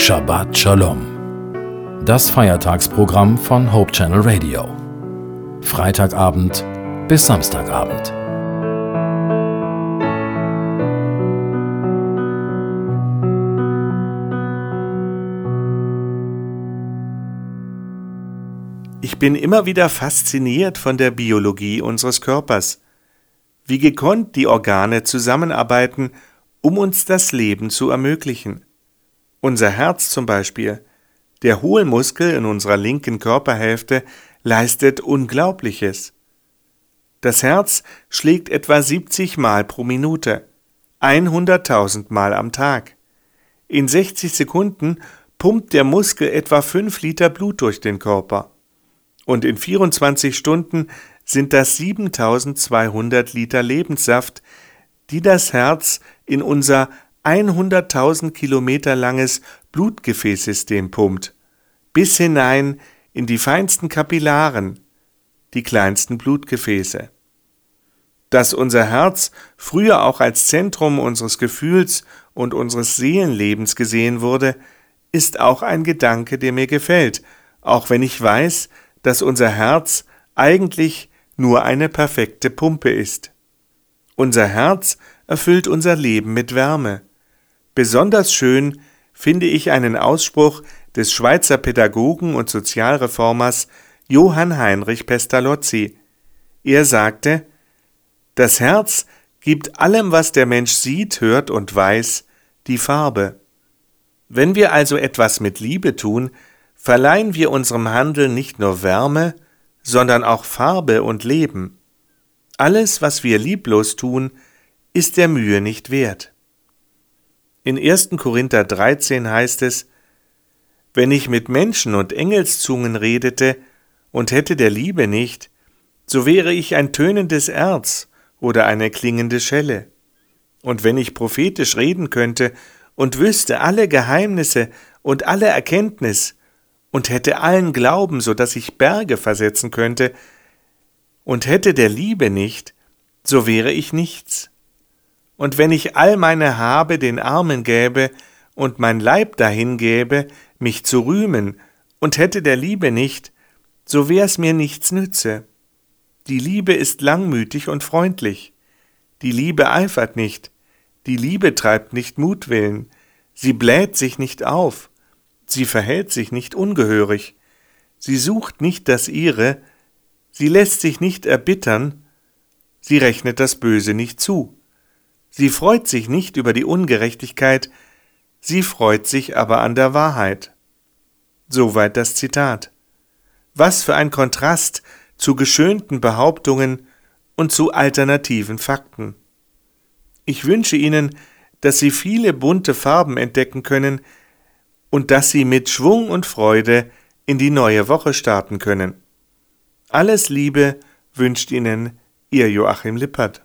Shabbat Shalom. Das Feiertagsprogramm von Hope Channel Radio. Freitagabend bis Samstagabend. Ich bin immer wieder fasziniert von der Biologie unseres Körpers, wie gekonnt die Organe zusammenarbeiten, um uns das Leben zu ermöglichen. Unser Herz zum Beispiel, der Hohlmuskel in unserer linken Körperhälfte, leistet Unglaubliches. Das Herz schlägt etwa 70 Mal pro Minute, 100.000 Mal am Tag. In 60 Sekunden pumpt der Muskel etwa 5 Liter Blut durch den Körper. Und in 24 Stunden sind das 7200 Liter Lebenssaft, die das Herz in unser 100.000 Kilometer langes Blutgefäßsystem pumpt, bis hinein in die feinsten Kapillaren, die kleinsten Blutgefäße. Dass unser Herz früher auch als Zentrum unseres Gefühls und unseres Seelenlebens gesehen wurde, ist auch ein Gedanke, der mir gefällt, auch wenn ich weiß, dass unser Herz eigentlich nur eine perfekte Pumpe ist. Unser Herz erfüllt unser Leben mit Wärme. Besonders schön finde ich einen Ausspruch des Schweizer Pädagogen und Sozialreformers Johann Heinrich Pestalozzi. Er sagte, das Herz gibt allem, was der Mensch sieht, hört und weiß, die Farbe. Wenn wir also etwas mit Liebe tun, verleihen wir unserem Handeln nicht nur Wärme, sondern auch Farbe und Leben. Alles, was wir lieblos tun, ist der Mühe nicht wert. In 1. Korinther 13 heißt es, Wenn ich mit Menschen und Engelszungen redete und hätte der Liebe nicht, so wäre ich ein tönendes Erz oder eine klingende Schelle. Und wenn ich prophetisch reden könnte und wüsste alle Geheimnisse und alle Erkenntnis und hätte allen Glauben, so dass ich Berge versetzen könnte, und hätte der Liebe nicht, so wäre ich nichts. Und wenn ich all meine Habe den Armen gäbe und mein Leib dahin gäbe, mich zu rühmen, und hätte der Liebe nicht, so wär's mir nichts nütze. Die Liebe ist langmütig und freundlich. Die Liebe eifert nicht. Die Liebe treibt nicht Mutwillen. Sie bläht sich nicht auf. Sie verhält sich nicht ungehörig. Sie sucht nicht das ihre. Sie lässt sich nicht erbittern. Sie rechnet das Böse nicht zu. Sie freut sich nicht über die Ungerechtigkeit, sie freut sich aber an der Wahrheit. Soweit das Zitat. Was für ein Kontrast zu geschönten Behauptungen und zu alternativen Fakten. Ich wünsche Ihnen, dass Sie viele bunte Farben entdecken können und dass Sie mit Schwung und Freude in die neue Woche starten können. Alles Liebe wünscht Ihnen Ihr Joachim Lippert.